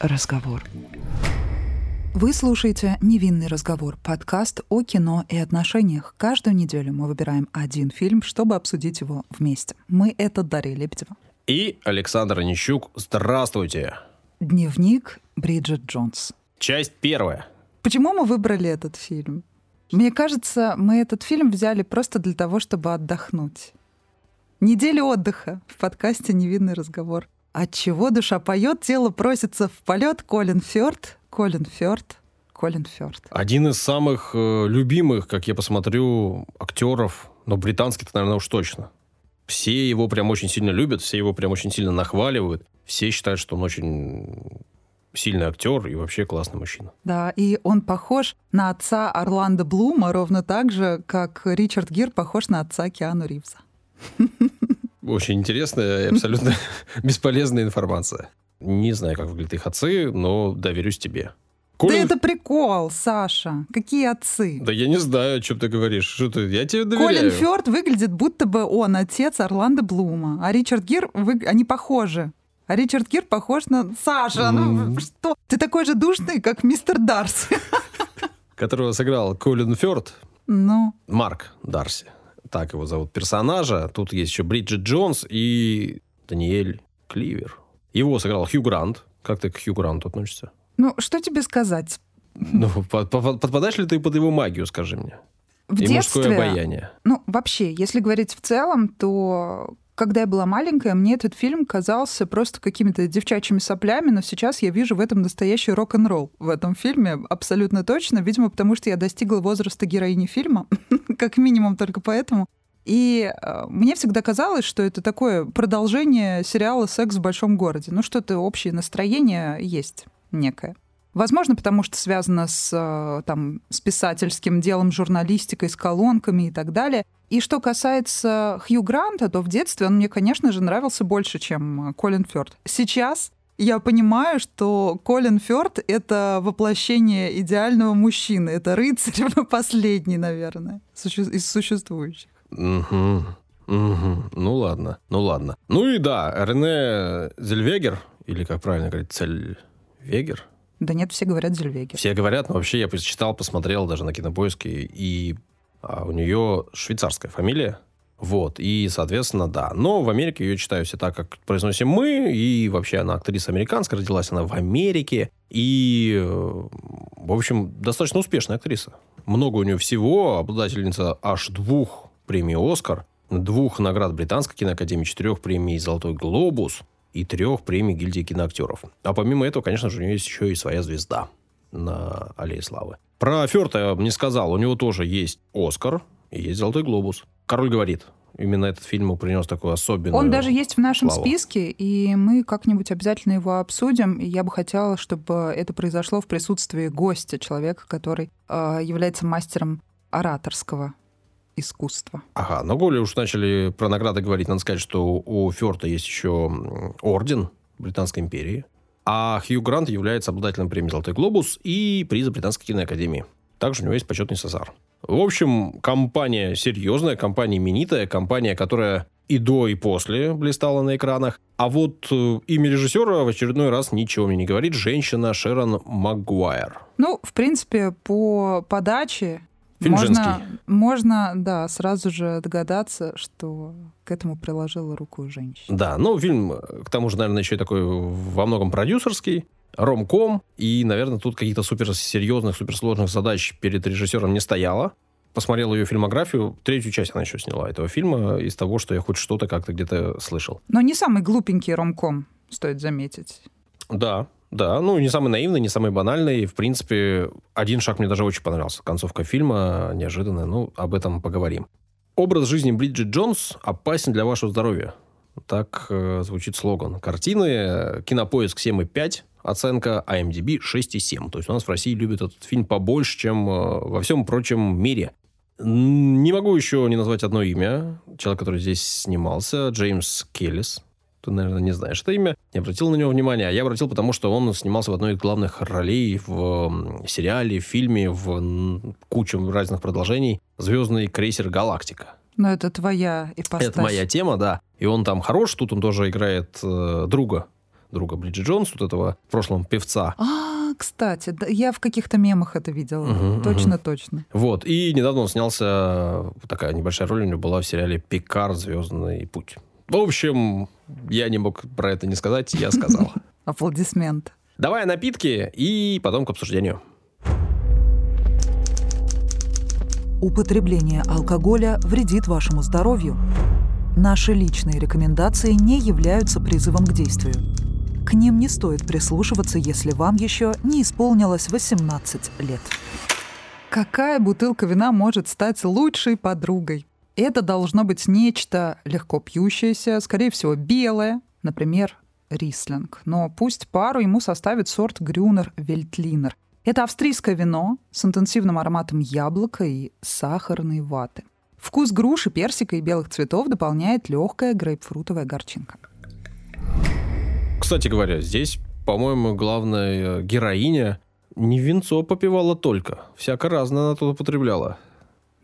разговор. Вы слушаете «Невинный разговор» — подкаст о кино и отношениях. Каждую неделю мы выбираем один фильм, чтобы обсудить его вместе. Мы — это Дарья Лебедева. И Александр Онищук. Здравствуйте. Дневник Бриджит Джонс. Часть первая. Почему мы выбрали этот фильм? Мне кажется, мы этот фильм взяли просто для того, чтобы отдохнуть. Неделя отдыха в подкасте «Невинный разговор». От чего душа поет, тело просится в полет. Колин Фёрд, Колин Фёрд, Колин Фёрд. Один из самых э, любимых, как я посмотрю, актеров, но британский-то, наверное, уж точно. Все его прям очень сильно любят, все его прям очень сильно нахваливают. Все считают, что он очень сильный актер и вообще классный мужчина. Да, и он похож на отца Орландо Блума ровно так же, как Ричард Гир похож на отца Киану Ривза. Очень интересная и абсолютно бесполезная информация. Не знаю, как выглядят их отцы, но доверюсь тебе. Колин... Да это прикол, Саша. Какие отцы? Да я не знаю, о чем ты говоришь. Что ты? Я тебе доверяю. Колин Фёрд выглядит, будто бы он отец Орландо Блума. А Ричард Гир, вы... они похожи. А Ричард Гир похож на... Саша, mm. ну что? Ты такой же душный, как мистер Дарси. Которого сыграл Колин Фёрд. Ну? Марк Дарси так его зовут, персонажа. Тут есть еще Бриджит Джонс и Даниэль Кливер. Его сыграл Хью Грант. Как ты к Хью Гранту относишься? Ну, что тебе сказать? Ну, подпадаешь ли ты под его магию, скажи мне? В и детстве, мужское обаяние. Ну, вообще, если говорить в целом, то когда я была маленькая, мне этот фильм казался просто какими-то девчачьими соплями, но сейчас я вижу в этом настоящий рок-н-ролл в этом фильме, абсолютно точно. Видимо, потому что я достигла возраста героини фильма, как минимум только поэтому. И э, мне всегда казалось, что это такое продолжение сериала «Секс в большом городе». Ну, что-то общее настроение есть некое. Возможно, потому что связано с, э, там, с писательским делом, журналистикой, с колонками и так далее. И что касается Хью Гранта, то в детстве он мне, конечно же, нравился больше, чем Колин Фёрд. Сейчас я понимаю, что Колин Фёрд — это воплощение идеального мужчины. Это рыцарь последний, наверное, из существующих. Угу. Угу. Ну ладно, ну ладно. Ну и да, Рене Зельвегер, или как правильно говорить, Цельвегер, да нет, все говорят Зельвеги. Все говорят, но вообще я почитал, посмотрел даже на кинопоиске, и а, у нее швейцарская фамилия. Вот, и, соответственно, да. Но в Америке ее читаю все так, как произносим мы, и вообще она актриса американская, родилась она в Америке, и, э, в общем, достаточно успешная актриса. Много у нее всего, обладательница аж двух премий «Оскар», двух наград Британской киноакадемии, четырех премий «Золотой глобус», и трех премий гильдии киноактеров. А помимо этого, конечно же, у нее есть еще и своя звезда на Аллее Славы. Про Ферта я не сказал. У него тоже есть Оскар и есть Золотой Глобус. Король говорит, именно этот фильм ему принес такую особенную Он даже есть в нашем славу. списке, и мы как-нибудь обязательно его обсудим. И я бы хотела, чтобы это произошло в присутствии гостя, человека, который э, является мастером ораторского искусства. Ага, но более уж начали про награды говорить, надо сказать, что у Фёрта есть еще орден Британской империи, а Хью Грант является обладателем премии «Золотой глобус» и приза Британской киноакадемии. Также у него есть почетный Сазар. В общем, компания серьезная, компания именитая, компания, которая и до, и после блистала на экранах. А вот э, имя режиссера в очередной раз ничего мне не говорит. Женщина Шерон Магуайр. Ну, в принципе, по подаче Фильм можно, женский. Можно, да, сразу же догадаться, что к этому приложила руку женщина. Да, ну, фильм, к тому же, наверное, еще и такой во многом продюсерский, ромком, и, наверное, тут каких-то суперсерьезных, суперсложных задач перед режиссером не стояло. Посмотрел ее фильмографию, третью часть она еще сняла этого фильма, из того, что я хоть что-то как-то где-то слышал. Но не самый глупенький ромком, стоит заметить. Да, да, ну, не самый наивный, не самый банальный. В принципе, один шаг мне даже очень понравился. Концовка фильма неожиданная. Ну, об этом поговорим. Образ жизни Бриджит Джонс опасен для вашего здоровья. Так э, звучит слоган картины. Кинопоиск 7,5. Оценка IMDb 6,7. То есть у нас в России любят этот фильм побольше, чем э, во всем прочем мире. Не могу еще не назвать одно имя. Человек, который здесь снимался. Джеймс Келлис ты, наверное, не знаешь это имя, не обратил на него внимания. А я обратил, потому что он снимался в одной из главных ролей в сериале, в фильме, в куче разных продолжений «Звездный крейсер Галактика». Но это твоя ипостась. Это моя тема, да. И он там хорош, тут он тоже играет э, друга друга Бриджит Джонс, вот этого в прошлом певца. А, кстати, да, я в каких-то мемах это видела. Мгм, точно, мгм. точно. Вот. И недавно он снялся, такая небольшая роль у него была в сериале «Пикар. Звездный путь». В общем, я не мог про это не сказать, я сказал. Аплодисмент. Давай напитки и потом к обсуждению. Употребление алкоголя вредит вашему здоровью. Наши личные рекомендации не являются призывом к действию. К ним не стоит прислушиваться, если вам еще не исполнилось 18 лет. Какая бутылка вина может стать лучшей подругой? Это должно быть нечто легко пьющееся, скорее всего, белое, например, рислинг. Но пусть пару ему составит сорт Грюнер Вельтлинер. Это австрийское вино с интенсивным ароматом яблока и сахарной ваты. Вкус груши, персика и белых цветов дополняет легкая грейпфрутовая горчинка. Кстати говоря, здесь, по-моему, главная э, героиня не винцо попивала только. Всяко разное она тут употребляла.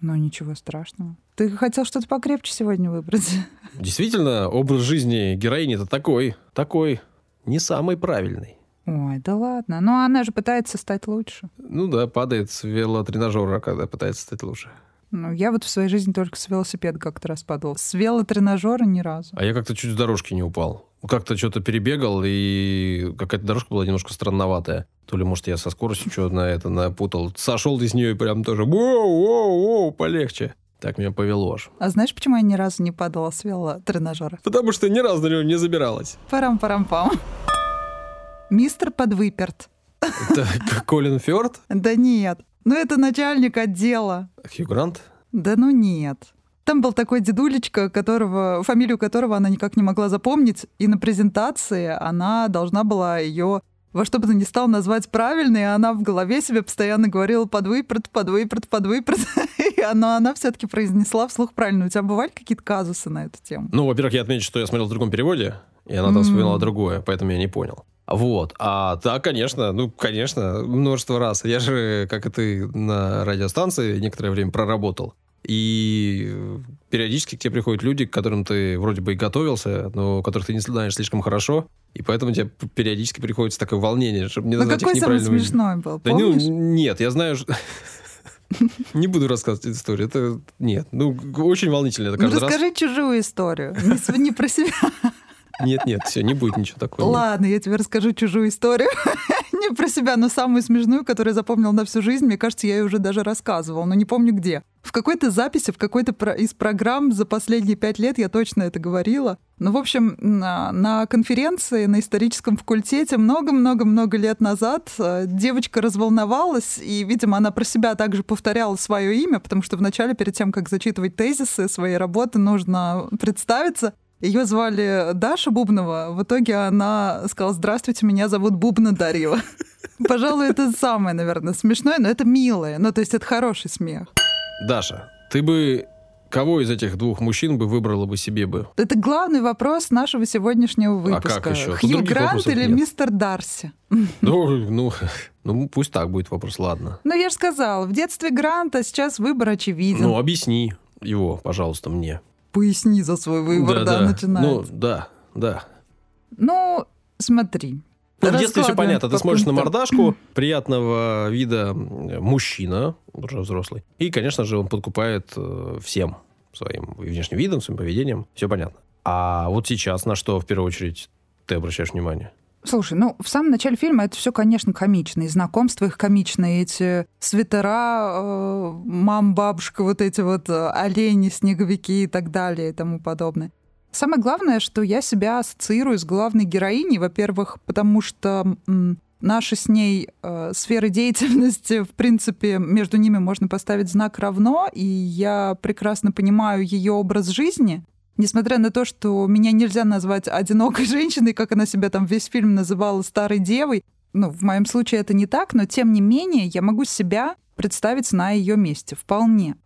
Ну, ничего страшного. Ты хотел что-то покрепче сегодня выбрать? Действительно, образ жизни героини-то такой, такой, не самый правильный. Ой, да ладно. Но она же пытается стать лучше. Ну да, падает с велотренажера, когда пытается стать лучше. Ну, я вот в своей жизни только с велосипеда как-то раз падал. С велотренажера ни разу. А я как-то чуть с дорожки не упал. Как-то что-то перебегал, и какая-то дорожка была немножко странноватая. То ли, может, я со скоростью что на это напутал. Сошел из нее и прям тоже воу-воу-воу, полегче. Так меня повело аж. А знаешь, почему я ни разу не падала с велотренажера? Потому что ни разу на него не забиралась. Парам-парам-пам. Мистер Подвыперт. Это Колин Фёрд? Да нет. Ну, это начальник отдела. Хью Грант? Да ну нет. Там был такой дедулечка, которого, фамилию которого она никак не могла запомнить, и на презентации она должна была ее во что бы то ни стало назвать правильно, и она в голове себе постоянно говорила подвыпрат, подвыпрат, подвыпрат. И она, она все-таки произнесла вслух правильно. У тебя бывали какие-то казусы на эту тему? Ну, во-первых, я отмечу, что я смотрел в другом переводе, и она там вспоминала другое, поэтому я не понял. Вот. А да, конечно, ну, конечно, множество раз. Я же, как и ты, на радиостанции некоторое время проработал. И э, периодически к тебе приходят люди, к которым ты вроде бы и готовился, но которых ты не знаешь слишком хорошо. И поэтому тебе периодически приходится такое волнение, чтобы не Ну назвать их какой самый смешной был, Да ну, нет, я знаю... Не буду рассказывать эту историю. Это нет. Ну, очень волнительно это Ну, каждый раз. расскажи чужую историю. Не, не про себя. Нет, нет, все, не будет ничего такого. Ладно, я тебе расскажу чужую историю. Не про себя, но самую смешную, которую я запомнил на всю жизнь. Мне кажется, я ее уже даже рассказывала, но не помню где. В какой-то записи, в какой-то из программ за последние пять лет я точно это говорила. Ну, в общем, на, на конференции на историческом факультете много-много-много лет назад э, девочка разволновалась, и, видимо, она про себя также повторяла свое имя, потому что вначале, перед тем, как зачитывать тезисы своей работы, нужно представиться. Ее звали Даша Бубнова. В итоге она сказала, здравствуйте, меня зовут Бубна Дарила. Пожалуй, это самое, наверное, смешное, но это милое. Ну, то есть это хороший смех. Даша, ты бы кого из этих двух мужчин бы выбрала бы себе бы? Это главный вопрос нашего сегодняшнего А как выпуска. еще? Хью Грант или нет. мистер Дарси? Ну, ну, ну, пусть так будет вопрос, ладно. Ну, я же сказала, в детстве Гранта сейчас выбор очевиден. Ну, объясни его, пожалуйста, мне. Поясни за свой выбор, да, Ну, начинается. да, да. Ну, смотри. Ну, в детстве все понятно. Ты смотришь на мордашку приятного вида м, мужчина, уже взрослый. И, конечно же, он подкупает э, всем своим внешним видом, своим поведением. Все понятно. А вот сейчас на что в первую очередь ты обращаешь внимание? Слушай, ну, в самом начале фильма это все, конечно, комично. И знакомства их комичные. Эти свитера, э, мам, бабушка, вот эти вот э, олени, снеговики и так далее и тому подобное. Самое главное, что я себя ассоциирую с главной героиней, во-первых, потому что наши с ней э, сферы деятельности, в принципе, между ними можно поставить знак равно, и я прекрасно понимаю ее образ жизни, Несмотря на то, что меня нельзя назвать одинокой женщиной, как она себя там весь фильм называла старой девой, ну, в моем случае это не так, но тем не менее я могу себя представить на ее месте вполне.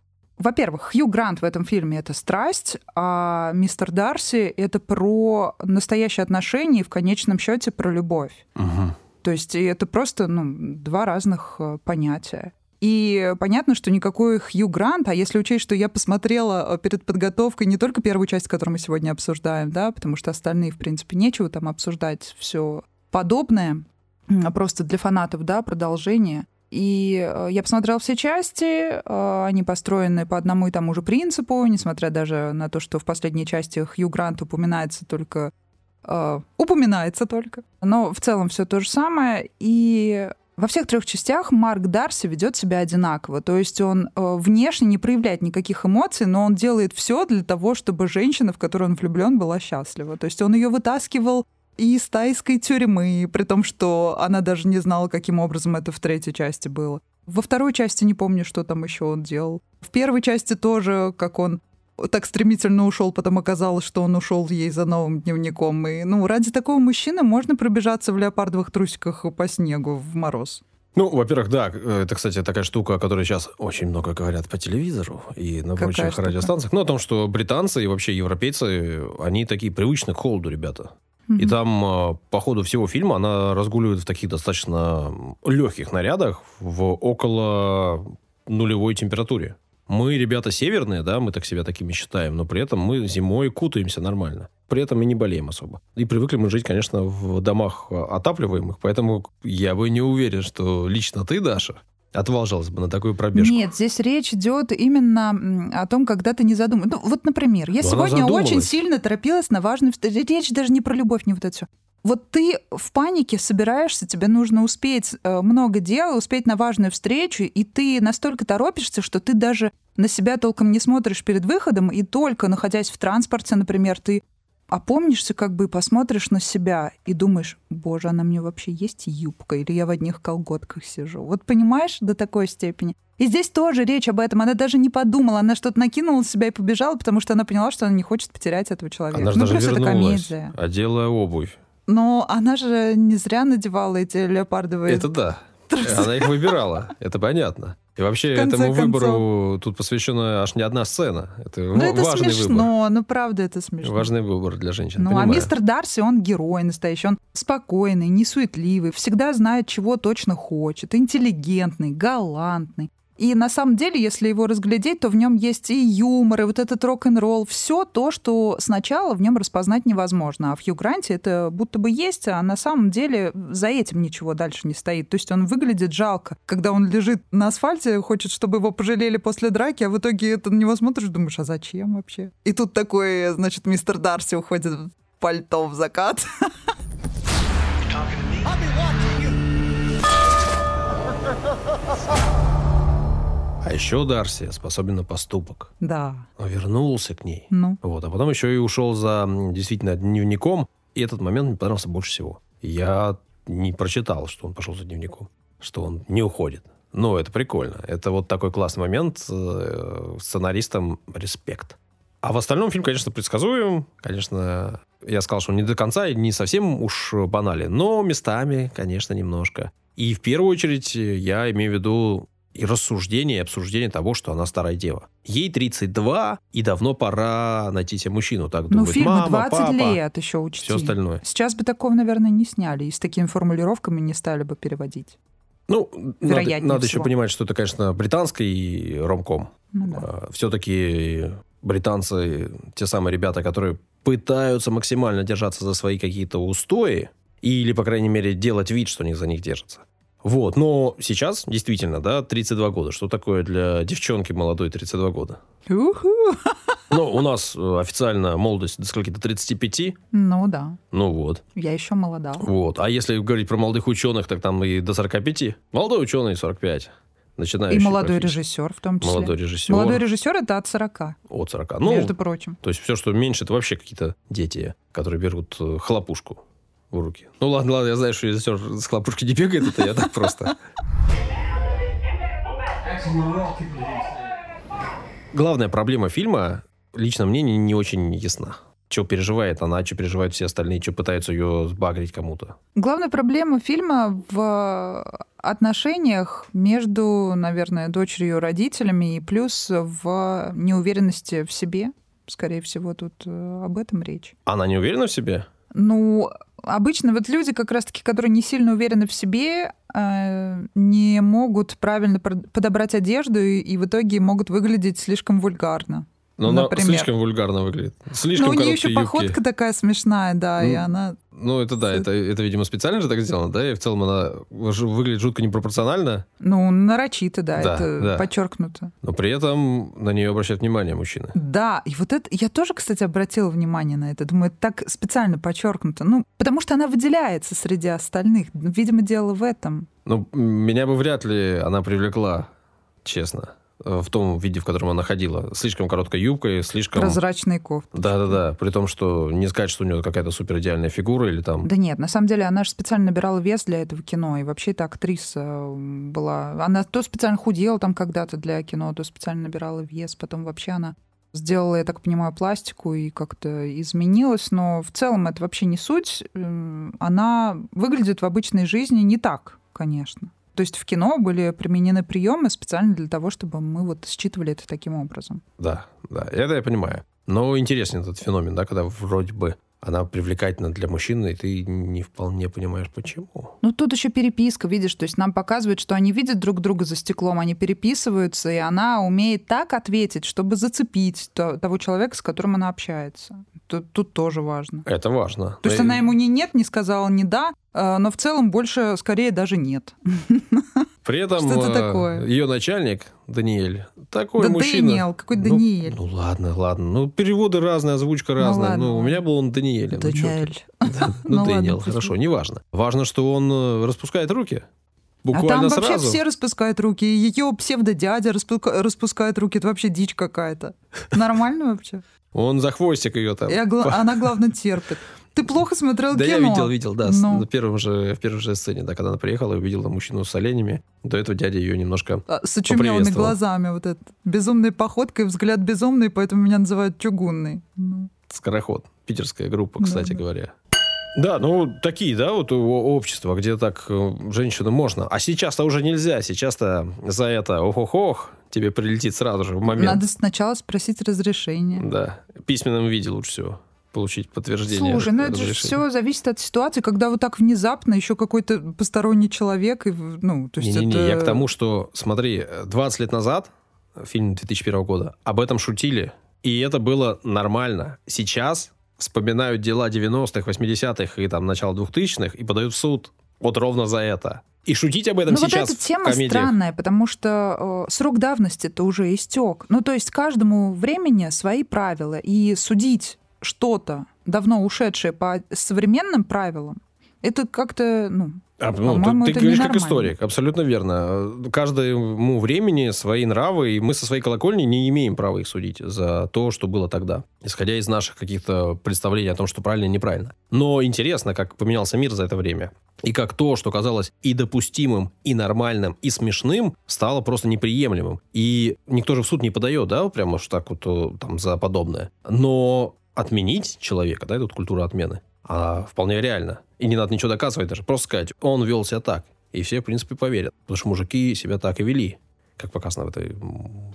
Во-первых, Хью Грант в этом фильме — это страсть, а мистер Дарси — это про настоящие отношения и в конечном счете про любовь. Мгм. То есть это просто ну, два разных э, понятия. И понятно, что никакой Хью Грант, а если учесть, что я посмотрела э, перед подготовкой не только первую часть, которую мы сегодня обсуждаем, да, потому что остальные, в принципе, нечего там обсуждать, все подобное, а просто для фанатов, да, продолжение. И э, я посмотрела все части, э, они построены по одному и тому же принципу, несмотря даже на то, что в последней части Хью Грант упоминается только Uh, упоминается только. Но в целом все то же самое. И во всех трех частях Марк Дарси ведет себя одинаково. То есть он э, внешне не проявляет никаких эмоций, но он делает все для того, чтобы женщина, в которую он влюблен, была счастлива. То есть он ее вытаскивал из тайской тюрьмы, при том, что она даже не знала, каким образом это в третьей части было. Во второй части не помню, что там еще он делал. В первой части тоже, как он так стремительно ушел, потом оказалось, что он ушел ей за новым дневником. И, ну, ради такого мужчины можно пробежаться в леопардовых трусиках по снегу в мороз. Ну, во-первых, да, это, кстати, такая штука, о которой сейчас очень много говорят по телевизору и на Какая прочих штука? радиостанциях. Ну, о том, что британцы и вообще европейцы, они такие привычны к холоду, ребята. И там а, по ходу всего фильма она разгуливает в таких достаточно легких нарядах в около нулевой температуре. Мы, ребята, северные, да, мы так себя такими считаем, но при этом мы зимой кутаемся нормально. При этом мы не болеем особо. И привыкли мы жить, конечно, в домах отапливаемых, поэтому я бы не уверен, что лично ты, Даша, отважилась бы на такую пробежку. Нет, здесь речь идет именно о том, когда ты не задумал. Ну, вот, например, я Но сегодня очень сильно торопилась на важную... Речь даже не про любовь, не вот это все. Вот ты в панике собираешься, тебе нужно успеть э, много дел, успеть на важную встречу, и ты настолько торопишься, что ты даже на себя толком не смотришь перед выходом, и только находясь в транспорте, например, ты опомнишься как бы и посмотришь на себя и думаешь, боже, она мне вообще есть юбка, или я в одних колготках сижу. Вот понимаешь, до такой степени. И здесь тоже речь об этом. Она даже не подумала, она что-то накинула себя и побежала, потому что она поняла, что она не хочет потерять этого человека. Она же ну, даже вернулась, это комедия. одела обувь. Но она же не зря надевала эти леопардовые... Это да. Она их выбирала, это понятно. И вообще этому выбору тут посвящена аж не одна сцена. Это ну, это важный смешно, выбор. ну правда это смешно. Важный выбор для женщин. Ну а понимаю. а мистер Дарси, он герой настоящий, он спокойный, несуетливый, всегда знает, чего точно хочет, интеллигентный, галантный. И на самом деле, если его разглядеть, то в нем есть и юмор, и вот этот рок-н-ролл, все то, что сначала в нем распознать невозможно. А в Хью Гранте это будто бы есть, а на самом деле за этим ничего дальше не стоит. То есть он выглядит жалко. Когда он лежит на асфальте, хочет, чтобы его пожалели после драки, а в итоге это на него смотришь, думаешь, а зачем вообще? И тут такой, значит, мистер Дарси уходит в пальто в закат. А еще Дарси способен на поступок. Да. Он вернулся к ней. Ну. Вот. А потом еще и ушел за действительно дневником. И этот момент мне понравился больше всего. Я не прочитал, что он пошел за дневником. Что он не уходит. Но это прикольно. Это вот такой классный момент. Э, сценаристам респект. А в остальном фильм, конечно, предсказуем. Конечно, я сказал, что он не до конца и не совсем уж банален. Но местами, конечно, немножко. И в первую очередь я имею в виду и рассуждение, и обсуждение того, что она старая дева. Ей 32, и давно пора найти себе мужчину. Так ну, думать, фильму 20 папа, лет еще учти. Все остальное. Сейчас бы такого, наверное, не сняли. И с такими формулировками не стали бы переводить. Ну, надо, надо еще понимать, что это, конечно, британский ромком. Ну, да. А, Все-таки британцы, те самые ребята, которые пытаются максимально держаться за свои какие-то устои, или, по крайней мере, делать вид, что они за них держатся. Вот, но сейчас, действительно, да, 32 года. Что такое для девчонки молодой 32 года? Уху. Ну, у нас э, официально молодость до скольки-то 35. Ну, да. Ну, вот. Я еще молода. Вот. А если говорить про молодых ученых, так там и до 45. Молодой ученый 45. Начинающий. И молодой режиссер в том числе. Молодой режиссер. Молодой режиссер это от 40. От 40. Ну, между прочим. То есть все, что меньше, это вообще какие-то дети, которые берут э, хлопушку в руки. Ну ладно, ладно, я знаю, что режиссер с хлопушки не бегает, это я так просто. Главная проблема фильма, лично мне, не, не очень ясна. Что переживает она, что переживают все остальные, что пытаются ее сбагрить кому-то. Главная проблема фильма в отношениях между, наверное, дочерью и родителями, и плюс в неуверенности в себе. Скорее всего, тут э, об этом речь. Она не уверена в себе? Ну, обычно вот люди как раз-таки, которые не сильно уверены в себе, э, не могут правильно подобрать одежду и, и в итоге могут выглядеть слишком вульгарно. Но она слишком вульгарно выглядит. Слишком Ну, у нее еще юбки. походка такая смешная, да, ну, и она... Ну, это да, это, это, видимо, специально же так сделано, да? И в целом она выглядит жутко непропорционально. Ну, нарочито, да, да это да. подчеркнуто. Но при этом на нее обращают внимание мужчины. Да, и вот это... Я тоже, кстати, обратила внимание на это. Думаю, это так специально подчеркнуто. Ну, потому что она выделяется среди остальных. Видимо, дело в этом. Ну, меня бы вряд ли она привлекла, честно. Э, в том виде, в котором она ходила. Слишком короткой юбкой, слишком... Прозрачный кофт. Да-да-да. При том, что не сказать, что у нее какая-то супер идеальная фигура или там... Да нет, на самом деле она же специально набирала вес для этого кино. И вообще эта актриса была... Она то специально худела там когда-то для кино, то специально набирала вес. Потом вообще она сделала, я так понимаю, пластику и как-то изменилась, но в целом это вообще не суть. Она выглядит в обычной жизни не так, конечно. То есть в кино были применены приемы специально для того, чтобы мы вот считывали это таким образом. Да, да, это я понимаю. Но интересен этот феномен, да, когда вроде бы она привлекательна для мужчины, и ты не вполне понимаешь, почему. Ну, тут еще переписка, видишь, то есть нам показывают, что они видят друг друга за стеклом, они переписываются, и она умеет так ответить, чтобы зацепить того человека, с которым она общается. Тут, тут тоже важно. Это важно. То есть и... она ему ни нет, не сказала ни да, а, но в целом больше, скорее, даже нет. При этом э, ее начальник, Даниэль, такой да мужчина. Даниэль, какой ну, Даниэль? Ну, ладно, ладно. Ну, переводы разные, озвучка ну разная. Ну, у меня был он Даниэль. Даниэль. Ну, Даниэль, хорошо, неважно. Важно, что он э, распускает руки. Буквально а там сразу. вообще все распускают руки. Ее псевдодядя распускает руки. Это вообще дичь какая-то. Нормально вообще? Он за хвостик ее там. И она, главное, терпит. Ты плохо смотрел да кино. Да я видел, видел, да. Ну. На первом же, в первой же сцене, да, когда она приехала увидела мужчину с оленями. До этого дядя ее немножко а, С очумелыми глазами. Вот этот. Безумной походкой, взгляд безумный, поэтому меня называют чугунный. Ну. Скороход. Питерская группа, кстати да, говоря. Да, ну такие, да, вот общества, где так э, женщину можно. А сейчас-то уже нельзя. Сейчас-то за это ох-ох-ох тебе прилетит сразу же в момент. Надо сначала спросить разрешение. Да, в письменном виде лучше всего получить подтверждение. Слушай, ну это же все зависит от ситуации, когда вот так внезапно еще какой-то посторонний человек, и, ну, то есть не, не, это... не, я к тому, что, смотри, 20 лет назад, фильм 2001 года, об этом шутили, и это было нормально. Сейчас вспоминают дела 90-х, 80-х и там начала 2000-х и подают в суд вот ровно за это. И шутить об этом ну, сейчас вот эта тема странная, потому что э, срок давности-то уже истек. Ну, то есть каждому времени свои правила. И судить что-то давно ушедшее по современным правилам, это как-то, ну, а, ну, ты, ты говоришь как историк, абсолютно верно. Каждому времени свои нравы, и мы со своей колокольни не имеем права их судить за то, что было тогда, исходя из наших каких-то представлений о том, что правильно и неправильно. Но интересно, как поменялся мир за это время. И как то, что казалось и допустимым, и нормальным, и смешным, стало просто неприемлемым. И никто же в суд не подает, да, прямо уж так вот э, там за подобное. Но отменить человека, да, тут культура отмены, а вполне реально. И не надо ничего доказывать даже. Просто сказать, он вел себя так. И все, в принципе, поверят. Потому что мужики себя так и вели, как показано в этой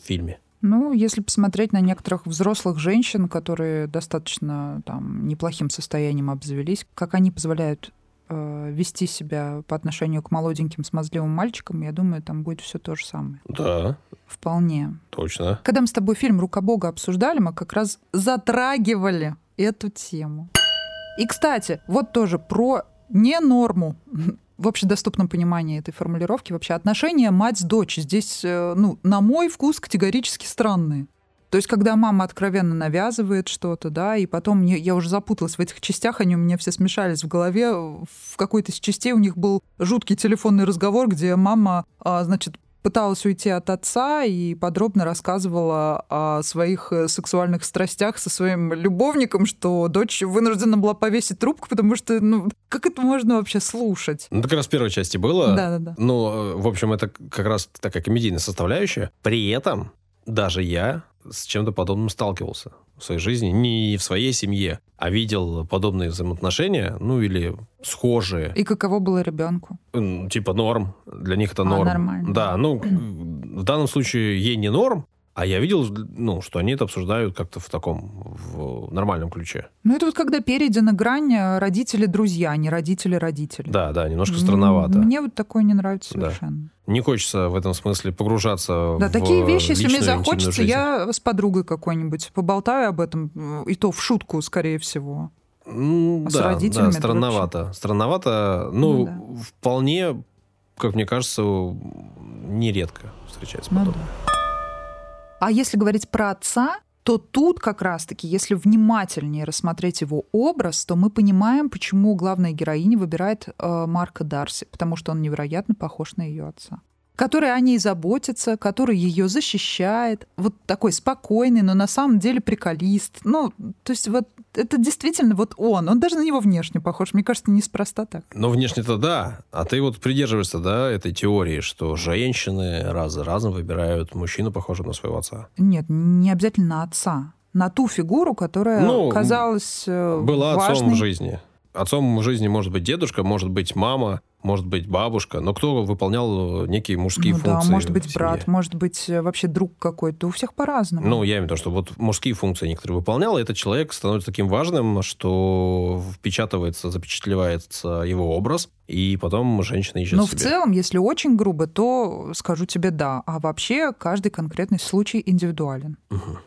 фильме. Ну, если посмотреть на некоторых взрослых женщин, которые достаточно там неплохим состоянием обзавелись, как они позволяют э, вести себя по отношению к молоденьким смазливым мальчикам, я думаю, там будет все то же самое. Да. Вполне. Точно. Когда мы с тобой фильм «Рука Бога» обсуждали, мы как раз затрагивали эту тему. И, кстати, вот тоже про не норму в общедоступном понимании этой формулировки вообще отношения мать с дочь здесь, э, ну, на мой вкус, категорически странные. То есть, когда мама откровенно навязывает что-то, да, и потом мне, я уже запуталась в этих частях, они у меня все смешались в голове. В какой-то из частей у них был жуткий телефонный разговор, где мама, а, значит, пыталась уйти от отца и подробно рассказывала о своих э, сексуальных страстях со своим любовником, что дочь вынуждена была повесить трубку, потому что, ну, как это можно вообще слушать? Ну, как раз в первой части было. Да-да-да. Ну, в общем, это как раз такая комедийная составляющая. При этом даже я с чем-то подобным сталкивался в своей жизни. Не в своей семье, а видел подобные взаимоотношения, ну или схожие. И каково было ребенку? Типа норм. Для них это а, норм. Нормально. Да, ну в данном случае ей не норм, А я видел, ну, что они это обсуждают как-то в таком, в нормальном ключе. Ну, это вот когда перейдена грань э, родители-друзья, а не родители-родители. Да, да, немножко странновато. Мне вот такое не нравится Да. совершенно. Не хочется в этом смысле погружаться Да, в такие вещи, если мне захочется, я с подругой какой-нибудь поболтаю об этом, э, и то в шутку, скорее всего. М, А с да, родителями да, странновато. Странновато, ну, Ну да. вполне, как мне кажется, нередко встречается Ну подобное. да. А если говорить про отца, то тут как раз-таки, если внимательнее рассмотреть его образ, то мы понимаем, почему главная героиня выбирает э, Марка Дарси, потому что он невероятно похож на ее отца который о ней заботится, который ее защищает, вот такой спокойный, но на самом деле приколист. Ну, то есть вот это действительно вот он. Он даже на него внешне похож. Мне кажется, неспроста так. Но внешне-то да. А ты вот придерживаешься, да, этой теории, что женщины раз за разом выбирают мужчину, похожего на своего отца. Нет, не обязательно на отца. На ту фигуру, которая Ну, казалась э, Была отцом важной. в жизни. Отцом в жизни может быть дедушка, может быть мама, может быть бабушка, но кто выполнял некие мужские ну, функции да, может быть, брат, может быть, э, вообще друг какой-то. У всех по-разному. Ну, я имею в виду, что вот мужские функции некоторые выполнял, и этот человек становится таким важным, что впечатывается, запечатлевается его образ, и потом женщина ищет Но в целом, если очень грубо, то скажу тебе да. А вообще каждый конкретный случай индивидуален. Мгм.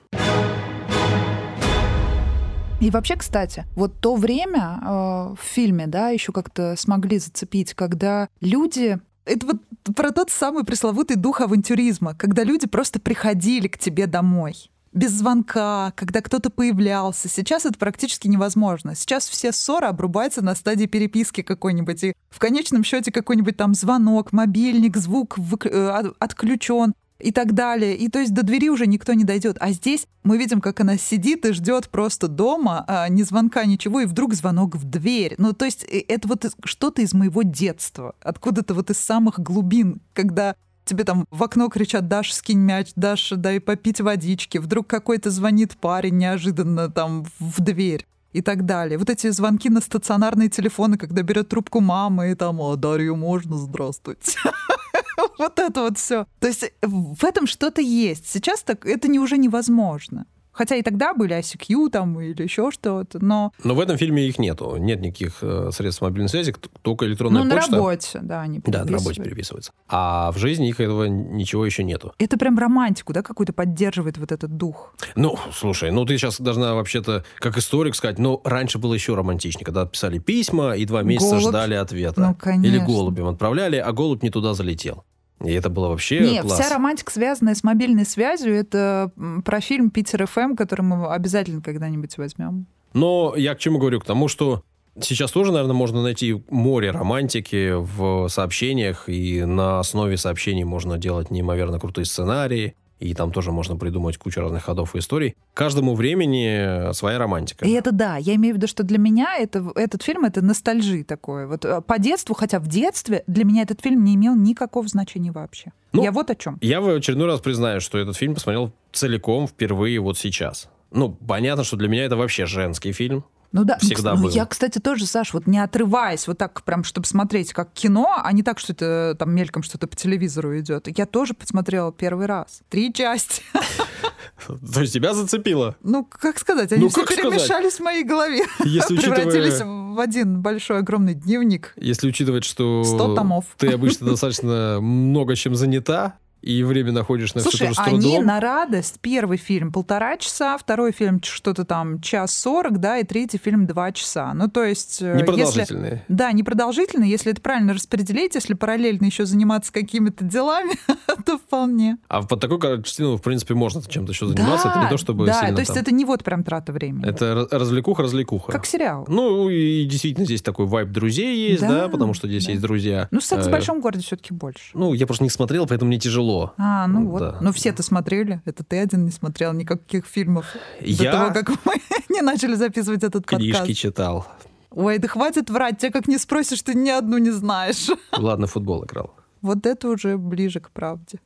И вообще, кстати, вот то время э, в фильме, да, еще как-то смогли зацепить, когда люди это вот про тот самый пресловутый дух авантюризма, когда люди просто приходили к тебе домой. Без звонка, когда кто-то появлялся. Сейчас это практически невозможно. Сейчас все ссоры обрубаются на стадии переписки какой-нибудь. И в конечном счете какой-нибудь там звонок, мобильник, звук выкл- э, от- отключен и так далее. И то есть до двери уже никто не дойдет. А здесь мы видим, как она сидит и ждет просто дома, а, ни звонка, ничего, и вдруг звонок в дверь. Ну, то есть э, это вот что-то из моего детства, откуда-то вот из самых глубин, когда тебе там в окно кричат «Даша, скинь мяч, Даша, дай попить водички». Вдруг какой-то звонит парень неожиданно там в дверь и так далее. Вот эти звонки на стационарные телефоны, когда берет трубку мама и там «А, Дарью можно? Здравствуйте». Вот это вот все. То есть в этом что-то есть. Сейчас так это не уже невозможно. Хотя и тогда были ICQ там или еще что-то, но Но в этом фильме их нету. Нет никаких э, средств мобильной связи, только электронная ну, на почта. работе, да, они Да, на работе переписывают. переписывается. А в жизни их этого ничего еще нету. Это прям романтику, да, какую-то поддерживает вот этот дух. Ну, слушай, ну ты сейчас должна вообще-то, как историк, сказать, ну, раньше было еще романтичнее, когда писали письма и два месяца Голубь. ждали ответа. Ну, конечно. Или голубем отправляли, а голубь не туда залетел. И это было вообще Нет, класс. вся романтика, связанная с мобильной связью, это про фильм «Питер ФМ», который мы обязательно когда-нибудь возьмем. Но я к чему говорю? К тому, что сейчас тоже, наверное, можно найти море романтики в сообщениях, и на основе сообщений можно делать неимоверно крутые сценарии, и там тоже можно придумать кучу разных ходов и историй. Каждому времени своя романтика. И это да, я имею в виду, что для меня это, этот фильм это ностальжи такое. Вот э, по детству, хотя в детстве для меня этот фильм не имел никакого значения вообще. Ну, я вот о чем. Я в очередной раз признаю, что этот фильм посмотрел целиком впервые вот сейчас. Ну, понятно, что для меня это вообще женский фильм. Ну да, ну, всегда ну, был. я, кстати, тоже, Саш, вот не отрываясь вот так прям, чтобы смотреть как кино, а не так, что это там мельком что-то по телевизору идет. Я тоже посмотрела первый раз. Три части. То есть тебя зацепило? Ну, как сказать, они Ну, все сказать? перемешались в моей голове. Если Превратились учитывая, в один большой огромный дневник. если учитывать, что 100 томов. ты обычно достаточно много чем занята, и время находишь на Слушай, все тоже с они на радость. Первый фильм полтора часа, второй фильм что-то там час сорок, да, и третий фильм два часа. Ну, то есть... э, если- Непродолжительные. Да, непродолжительно. Если это правильно распределить, если параллельно еще заниматься какими-то делами, то вполне. А под такой картину, в принципе, можно чем-то еще заниматься. это не то, чтобы да, сильно то есть там- это не вот прям трата времени. Это раз- развлекуха-развлекуха. Как сериал. Ну, и действительно здесь такой вайб друзей есть, да, Да, потому что здесь да. есть друзья. Ну, секс в Э, большом городе все-таки больше. Ну, я просто не смотрел, поэтому мне тяжело. А, ну вот. да. Ну, все-то смотрели. Это ты один не смотрел никаких фильмов. До Я того, как мы не начали записывать этот книжки подкаст. читал. Ой, да хватит врать. Тебя как не спросишь, ты ни одну не знаешь. Ладно, футбол играл. Вот это уже ближе к правде.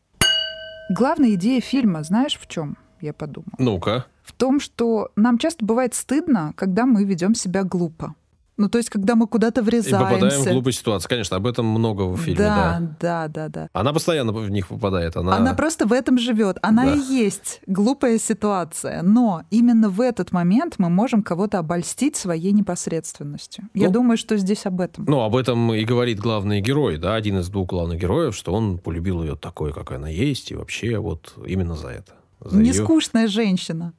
Главная идея фильма, знаешь, в чем? Я подумала. Ну-ка. В том, что нам часто бывает стыдно, когда мы ведем себя глупо. Ну, то есть, когда мы куда-то врезаемся. И попадаем в глупую ситуацию. Конечно, об этом много в фильме, да. Да, да, да, да. Она постоянно в них попадает. Она, она просто в этом живет. Она Да. и есть глупая ситуация. Но именно в этот момент мы можем кого-то обольстить своей непосредственностью. Я Ну, думаю, что здесь об этом. Ну, об этом и говорит главный герой, да, один из двух главных героев, что он полюбил ее такой, какая она есть, и вообще вот именно за это. За Не её- скучная женщина.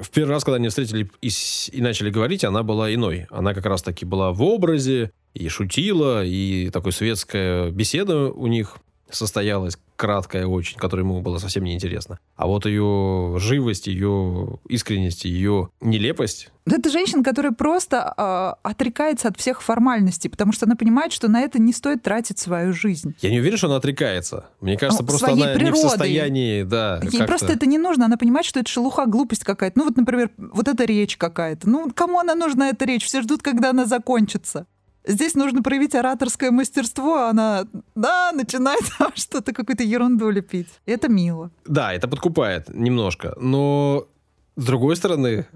В первый раз, когда они встретили и, и начали говорить, она была иной. Она как раз-таки была в образе, и шутила, и такой светская беседа у них состоялась, краткая очень, которая ему было совсем неинтересно. А вот ее живость, ее искренность, ее нелепость, Да Это женщина, которая просто а, отрекается от всех формальностей, потому что она понимает, что на это не стоит тратить свою жизнь. я не уверен, что она отрекается. Мне кажется, Ну, просто она не в природой. состоянии, да, Ей просто это не нужно. Она понимает, что это шелуха, глупость какая-то. Ну вот, например, вот эта речь какая-то. Ну кому она нужна, эта речь? Все ждут, когда она закончится. Здесь нужно проявить ораторское мастерство, а она, да, начинает что-то, какую-то ерунду лепить. Это мило. Да, это подкупает немножко. Но, с другой стороны,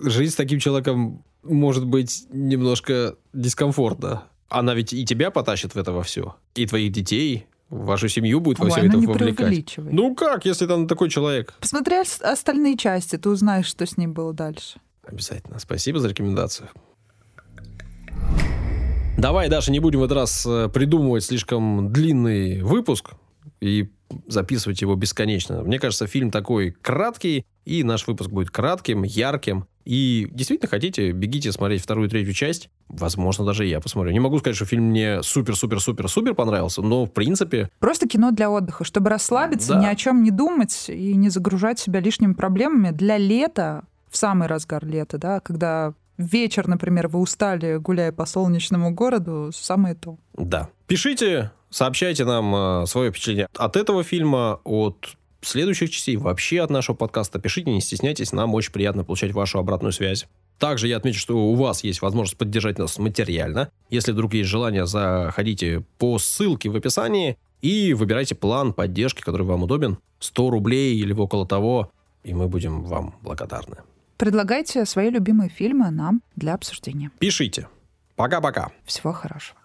жизнь с таким человеком может быть немножко дискомфортно. Она ведь и тебя потащит в это во все. И твоих детей, вашу семью будет во Ой, все это не вовлекать. Ну как, если там такой человек? Посмотри ос- остальные части, ты узнаешь, что с ним было дальше. Обязательно. Спасибо за рекомендацию. Давай, Даша, не будем в этот раз э, придумывать слишком длинный выпуск и записывать его бесконечно. Мне кажется, фильм такой краткий, и наш выпуск будет кратким, ярким. И действительно хотите, бегите смотреть вторую и третью часть. Возможно, даже я посмотрю. Не могу сказать, что фильм мне супер-супер-супер-супер понравился, но, в принципе, Просто кино для отдыха, чтобы расслабиться, Да. ни о чем не думать и не загружать себя лишними проблемами. Для лета, в самый разгар лета, да, когда вечер, например, вы устали, гуляя по солнечному городу, самое то. Да. Пишите, сообщайте нам э, свое впечатление от этого фильма, от следующих частей, вообще от нашего подкаста. Пишите, не стесняйтесь, нам очень приятно получать вашу обратную связь. Также я отмечу, что у вас есть возможность поддержать нас материально. Если вдруг есть желание, заходите по ссылке в описании и выбирайте план поддержки, который вам удобен. 100 рублей или около того, и мы будем вам благодарны. Предлагайте свои любимые фильмы нам для обсуждения. Пишите. Пока-пока. Всего хорошего.